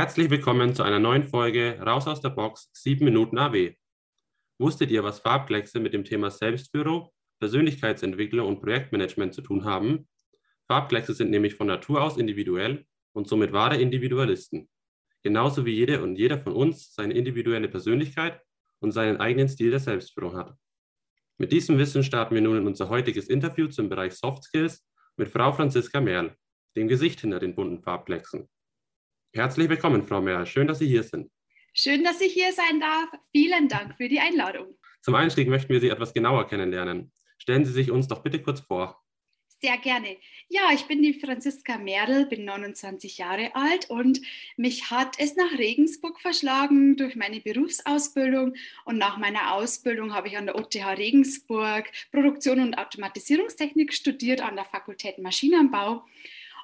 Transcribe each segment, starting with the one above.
Herzlich willkommen zu einer neuen Folge Raus aus der Box 7 Minuten AW. Wusstet ihr, was Farbkleckse mit dem Thema Selbstführung, Persönlichkeitsentwicklung und Projektmanagement zu tun haben? Farbkleckse sind nämlich von Natur aus individuell und somit wahre Individualisten. Genauso wie jede und jeder von uns seine individuelle Persönlichkeit und seinen eigenen Stil der Selbstführung hat. Mit diesem Wissen starten wir nun in unser heutiges Interview zum Bereich Soft Skills mit Frau Franziska Merl, dem Gesicht hinter den bunten Farbklecksen. Herzlich willkommen, Frau Merl. Schön, dass Sie hier sind. Schön, dass ich hier sein darf. Vielen Dank für die Einladung. Zum Einstieg möchten wir Sie etwas genauer kennenlernen. Stellen Sie sich uns doch bitte kurz vor. Sehr gerne. Ja, ich bin die Franziska Merl, bin 29 Jahre alt und mich hat es nach Regensburg verschlagen durch meine Berufsausbildung. Und nach meiner Ausbildung habe ich an der OTH Regensburg Produktion und Automatisierungstechnik studiert an der Fakultät Maschinenbau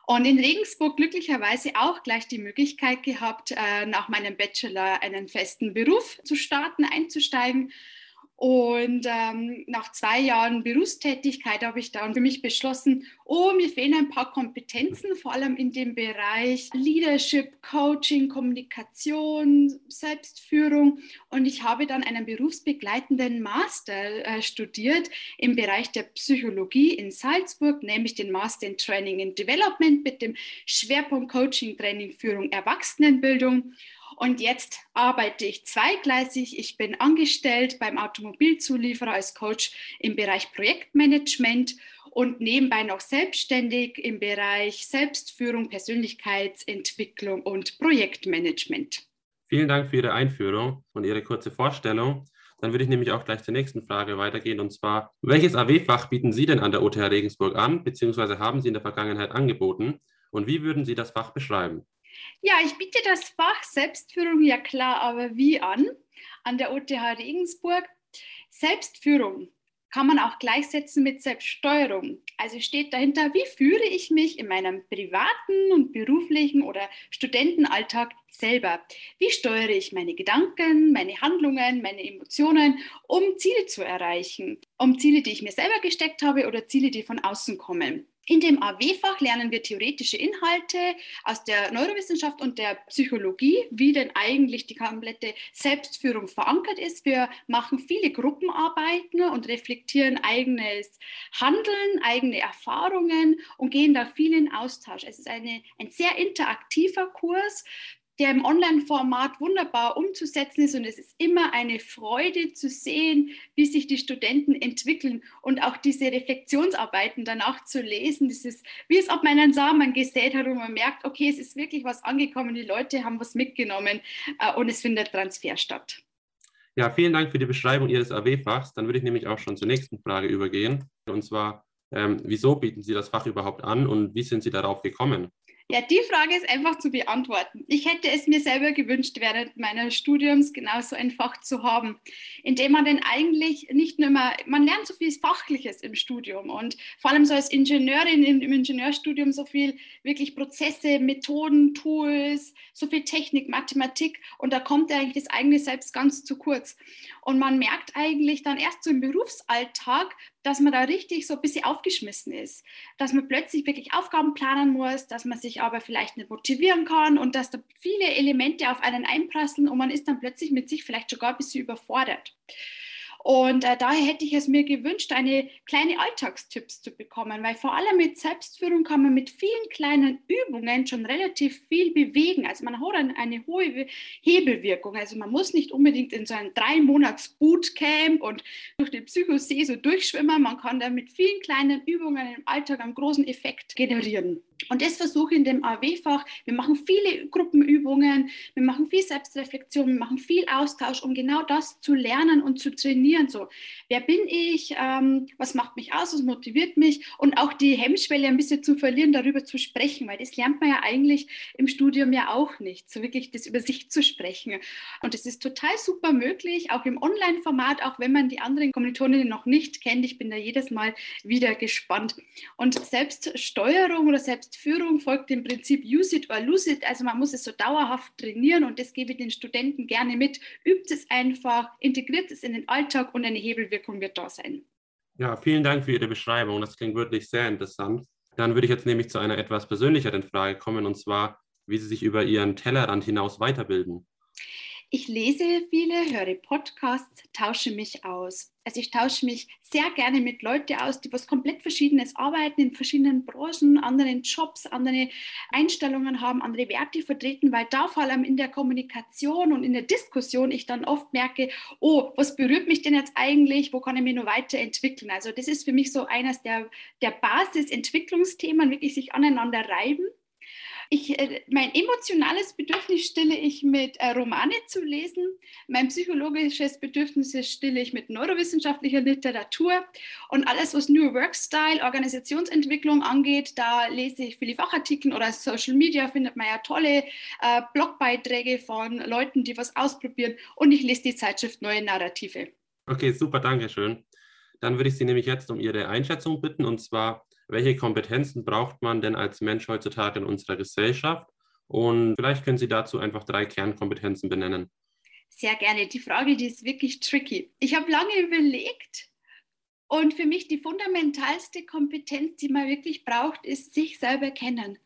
und in Regensburg glücklicherweise auch gleich die Möglichkeit gehabt, äh, nach meinem Bachelor einen festen Beruf zu starten, einzusteigen. Und ähm, nach zwei Jahren Berufstätigkeit habe ich dann für mich beschlossen, oh, mir fehlen ein paar Kompetenzen, vor allem in dem Bereich Leadership, Coaching, Kommunikation, Selbstführung. Und ich habe dann einen berufsbegleitenden Master äh, studiert im Bereich der Psychologie in Salzburg, nämlich den Master in Training and Development mit dem Schwerpunkt Coaching, Training, Führung, Erwachsenenbildung. Und jetzt arbeite ich zweigleisig. Ich bin angestellt beim Automobilzulieferer als Coach im Bereich Projektmanagement und nebenbei noch selbstständig im Bereich Selbstführung, Persönlichkeitsentwicklung und Projektmanagement. Vielen Dank für Ihre Einführung und Ihre kurze Vorstellung. Dann würde ich nämlich auch gleich zur nächsten Frage weitergehen und zwar, welches AW-Fach bieten Sie denn an der OTH Regensburg an, beziehungsweise haben Sie in der Vergangenheit angeboten und wie würden Sie das Fach beschreiben? Ja, ich biete das Fach Selbstführung ja klar, aber wie an? An der OTH Regensburg. Selbstführung kann man auch gleichsetzen mit Selbststeuerung. Also steht dahinter, wie führe ich mich in meinem privaten und beruflichen oder Studentenalltag selber? Wie steuere ich meine Gedanken, meine Handlungen, meine Emotionen, um Ziele zu erreichen? Um Ziele, die ich mir selber gesteckt habe oder Ziele, die von außen kommen. In dem AW-Fach lernen wir theoretische Inhalte aus der Neurowissenschaft und der Psychologie, wie denn eigentlich die komplette Selbstführung verankert ist. Wir machen viele Gruppenarbeiten und reflektieren eigenes Handeln, eigene Erfahrungen und gehen da viel in Austausch. Es ist eine, ein sehr interaktiver Kurs, der im Online-Format wunderbar umzusetzen ist. Und es ist immer eine Freude zu sehen, wie sich die Studenten entwickeln und auch diese Reflexionsarbeiten danach zu lesen. Das ist, wie es ob man einen Samen gesät hat und man merkt, okay, es ist wirklich was angekommen, die Leute haben was mitgenommen äh, und es findet Transfer statt. Ja, vielen Dank für die Beschreibung Ihres AW-Fachs. Dann würde ich nämlich auch schon zur nächsten Frage übergehen. Und zwar, ähm, wieso bieten Sie das Fach überhaupt an und wie sind Sie darauf gekommen? Ja, die Frage ist einfach zu beantworten. Ich hätte es mir selber gewünscht, während meines Studiums genauso ein Fach zu haben, in dem man denn eigentlich nicht nur mehr, man lernt so viel Fachliches im Studium und vor allem so als Ingenieurin im, im Ingenieurstudium so viel wirklich Prozesse, Methoden, Tools, so viel Technik, Mathematik und da kommt eigentlich das eigene Selbst ganz zu kurz. Und man merkt eigentlich dann erst so im Berufsalltag, dass man da richtig so ein bisschen aufgeschmissen ist, dass man plötzlich wirklich Aufgaben planen muss, dass man sich aber vielleicht nicht motivieren kann und dass da viele Elemente auf einen einprasseln und man ist dann plötzlich mit sich vielleicht sogar ein bisschen überfordert. Und äh, daher hätte ich es mir gewünscht, eine kleine Alltagstipps zu bekommen, weil vor allem mit Selbstführung kann man mit vielen kleinen Übungen schon relativ viel bewegen. Also man hat eine, hohe Hebelwirkung. Also man muss nicht unbedingt in so ein drei Monats Bootcamp und durch die Psychosee so durchschwimmen. Man kann da mit vielen kleinen Übungen im Alltag einen großen Effekt generieren. Und das versuche ich in dem AW-Fach. Wir machen viele Gruppenübungen, wir machen viel Selbstreflexion, wir machen viel Austausch, um genau das zu lernen und zu trainieren. So, wer bin ich? Ähm, was macht mich aus? Was motiviert mich? Und auch die Hemmschwelle ein bisschen zu verlieren, darüber zu sprechen, weil das lernt man ja eigentlich im Studium ja auch nicht, so wirklich das über sich zu sprechen. Und es ist total super möglich, auch im Online-Format, auch wenn man die anderen Kommilitoninnen noch nicht kennt. Ich bin da jedes Mal wieder gespannt. Und Selbststeuerung oder Selbst Selbstführung folgt dem Prinzip Use it or lose it. Also man muss es so dauerhaft trainieren und das gebe ich den Studenten gerne mit. Übt es einfach, integriert es in den Alltag und eine Hebelwirkung wird da sein. Ja, vielen Dank für Ihre Beschreibung. Das klingt wirklich sehr interessant. Dann würde ich jetzt nämlich zu einer etwas persönlicheren Frage kommen und zwar, wie Sie sich über Ihren Tellerrand hinaus weiterbilden? Ich lese viele, höre Podcasts, tausche mich aus. Also ich tausche mich sehr gerne mit Leuten aus, die was komplett Verschiedenes arbeiten, in verschiedenen Branchen, anderen Jobs, andere Einstellungen haben, andere Werte vertreten, weil da vor allem in der Kommunikation und in der Diskussion ich dann oft merke, oh, was berührt mich denn jetzt eigentlich, wo kann ich mich nur weiterentwickeln? Also das ist für mich so eines der, der Basisentwicklungsthemen, wirklich sich aneinander reiben. Ich, äh, mein emotionales Bedürfnis stille ich mit äh, Romane zu lesen. Mein psychologisches Bedürfnis stille ich mit neurowissenschaftlicher Literatur. Und alles, was New Work Style, Organisationsentwicklung angeht, da lese ich viele Fachartikel oder Social Media findet man ja tolle äh, Blogbeiträge von Leuten, die was ausprobieren. Und ich lese die Zeitschrift Neue Narrative. Okay, super, danke schön. Dann würde ich Sie nämlich jetzt um Ihre Einschätzung bitten. Und zwar, welche Kompetenzen braucht man denn als Mensch heutzutage in unserer Gesellschaft? Und vielleicht können Sie dazu einfach drei Kernkompetenzen benennen. Sehr gerne. Die Frage, die ist wirklich tricky. Ich habe lange überlegt und für mich die fundamentalste Kompetenz, die man wirklich braucht, ist sich selber kennen.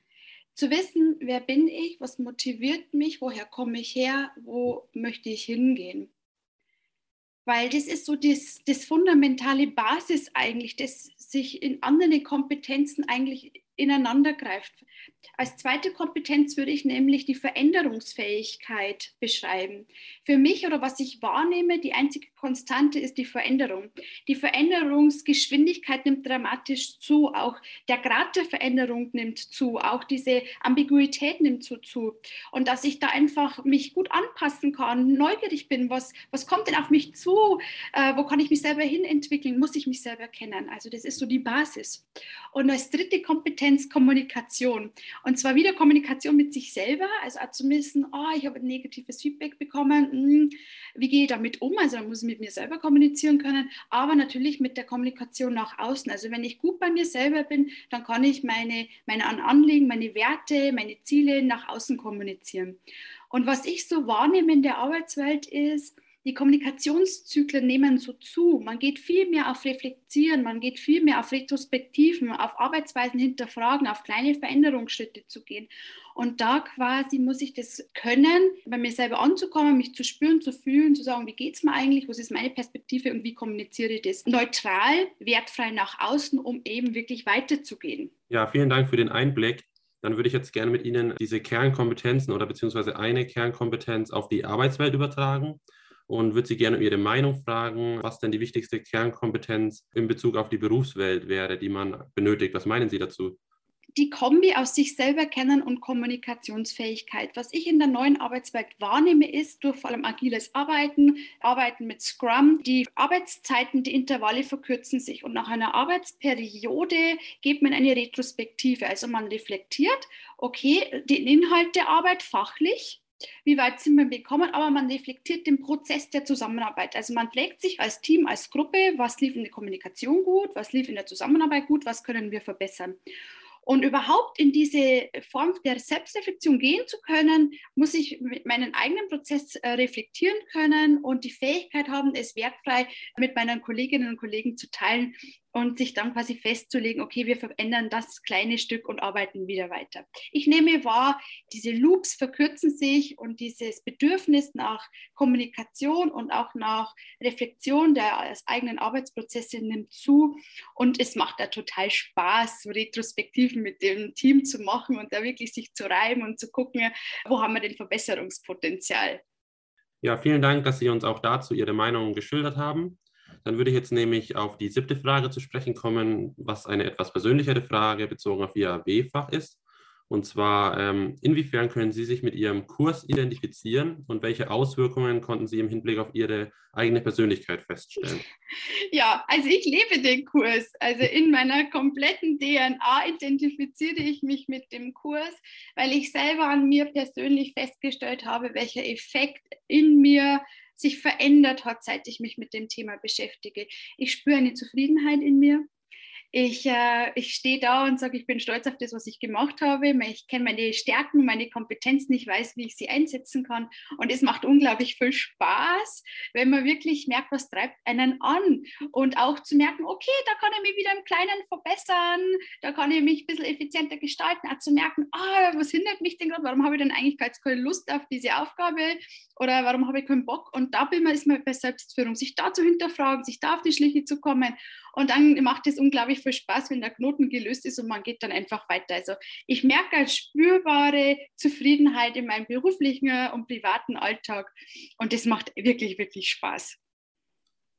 Zu wissen, wer bin ich, was motiviert mich, woher komme ich her, wo möchte ich hingehen weil das ist so das, das fundamentale Basis eigentlich, das sich in andere Kompetenzen eigentlich ineinander greift. Als zweite Kompetenz würde ich nämlich die Veränderungsfähigkeit beschreiben. Für mich oder was ich wahrnehme, die einzige Konstante ist die Veränderung. Die Veränderungsgeschwindigkeit nimmt dramatisch zu, auch der Grad der Veränderung nimmt zu, auch diese Ambiguität nimmt so zu. Und dass ich da einfach mich gut anpassen kann, neugierig bin, was, was kommt denn auf mich zu, äh, wo kann ich mich selber hinentwickeln, muss ich mich selber kennen. Also das ist so die Basis. Und als dritte Kompetenz Kommunikation. Und zwar wieder Kommunikation mit sich selber, also auch zu wissen, oh, ich habe ein negatives Feedback bekommen, hm, wie gehe ich damit um? Also da muss mit mir selber kommunizieren können, aber natürlich mit der Kommunikation nach außen. Also wenn ich gut bei mir selber bin, dann kann ich meine, meine Anliegen, meine Werte, meine Ziele nach außen kommunizieren. Und was ich so wahrnehme in der Arbeitswelt ist, die Kommunikationszyklen nehmen so zu. Man geht viel mehr auf Reflektieren, man geht viel mehr auf Retrospektiven, auf Arbeitsweisen hinterfragen, auf kleine Veränderungsschritte zu gehen. Und da quasi muss ich das können, bei mir selber anzukommen, mich zu spüren, zu fühlen, zu sagen, wie geht es mir eigentlich, was ist meine Perspektive und wie kommuniziere ich das neutral, wertfrei nach außen, um eben wirklich weiterzugehen. Ja, vielen Dank für den Einblick. Dann würde ich jetzt gerne mit Ihnen diese Kernkompetenzen oder beziehungsweise eine Kernkompetenz auf die Arbeitswelt übertragen und würde Sie gerne um Ihre Meinung fragen, was denn die wichtigste Kernkompetenz in Bezug auf die Berufswelt wäre, die man benötigt. Was meinen Sie dazu? die Kombi aus sich selber kennen und Kommunikationsfähigkeit. Was ich in der neuen Arbeitswelt wahrnehme, ist durch vor allem agiles Arbeiten, Arbeiten mit Scrum, die Arbeitszeiten, die Intervalle verkürzen sich und nach einer Arbeitsperiode geht man eine Retrospektive. Also man reflektiert, okay, den Inhalt der Arbeit fachlich, wie weit sind wir gekommen, aber man reflektiert den Prozess der Zusammenarbeit. Also man pflegt sich als Team, als Gruppe, was lief in der Kommunikation gut, was lief in der Zusammenarbeit gut, was können wir verbessern. Und überhaupt in diese Form der Selbstreflexion gehen zu können, muss ich mit meinen eigenen Prozess äh, reflektieren können und die Fähigkeit haben, es wertfrei mit meinen Kolleginnen und Kollegen zu teilen und sich dann quasi festzulegen, okay, wir verändern das kleine Stück und arbeiten wieder weiter. Ich nehme wahr, diese Loops verkürzen sich und dieses Bedürfnis nach Kommunikation und auch nach Reflexion der eigenen Arbeitsprozesse nimmt zu und es macht da total Spaß, so Retrospektiven mit dem Team zu machen und da wirklich sich zu reiben und zu gucken, wo haben wir denn Verbesserungspotenzial. Ja, vielen Dank, dass Sie uns auch dazu Ihre Meinung geschildert haben. Dann würde ich jetzt nämlich auf die siebte Frage zu sprechen kommen, was eine etwas persönlichere Frage bezogen auf Ihr W-Fach ist. Und zwar, ähm, inwiefern können Sie sich mit Ihrem Kurs identifizieren und welche Auswirkungen konnten Sie im Hinblick auf Ihre eigene Persönlichkeit feststellen? Ja, also ich lebe den Kurs. Also in meiner kompletten DNA identifiziere ich mich mit dem Kurs, weil ich selber an mir persönlich festgestellt habe, welcher Effekt in mir sich verändert hat, seit ich mich mit dem Thema beschäftige. Ich spüre eine Zufriedenheit in mir. Ich, äh, ich stehe da und sage, ich bin stolz auf das, was ich gemacht habe. Ich kenne meine Stärken, meine Kompetenzen, ich weiß, wie ich sie einsetzen kann. Und es macht unglaublich viel Spaß, wenn man wirklich merkt, was treibt einen an. Und auch zu merken, okay, da kann ich mich wieder im Kleinen verbessern, da kann ich mich ein bisschen effizienter gestalten. Auch zu merken, ah, was hindert mich denn gerade? Warum habe ich denn eigentlich keine Lust auf diese Aufgabe? Oder warum habe ich keinen Bock? Und da bin ist man bei Selbstführung, sich da zu hinterfragen, sich da auf die Schliche zu kommen. Und dann macht es unglaublich viel Spaß, wenn der Knoten gelöst ist und man geht dann einfach weiter. Also ich merke eine spürbare Zufriedenheit in meinem beruflichen und privaten Alltag. Und das macht wirklich, wirklich Spaß.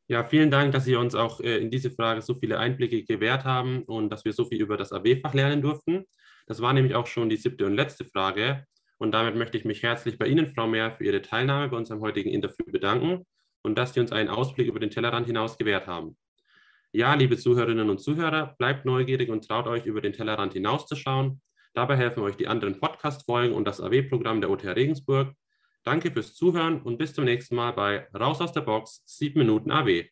Ja, vielen Dank, dass Sie uns auch äh, in diese Frage so viele Einblicke gewährt haben und dass wir so viel über das AW-Fach lernen durften. Das war nämlich auch schon die siebte und letzte Frage. Und damit möchte ich mich herzlich bei Ihnen, Frau Mehr, für Ihre Teilnahme bei unserem heutigen Interview bedanken und dass Sie uns einen Ausblick über den Tellerrand hinaus gewährt haben. Ja, liebe Zuhörerinnen und Zuhörer, bleibt neugierig und traut euch, über den Tellerrand hinauszuschauen. Dabei helfen euch die anderen Podcast-Folgen und das AW-Programm der OTR Regensburg. Danke fürs Zuhören und bis zum nächsten Mal bei Raus aus der Box, 7 Minuten AW.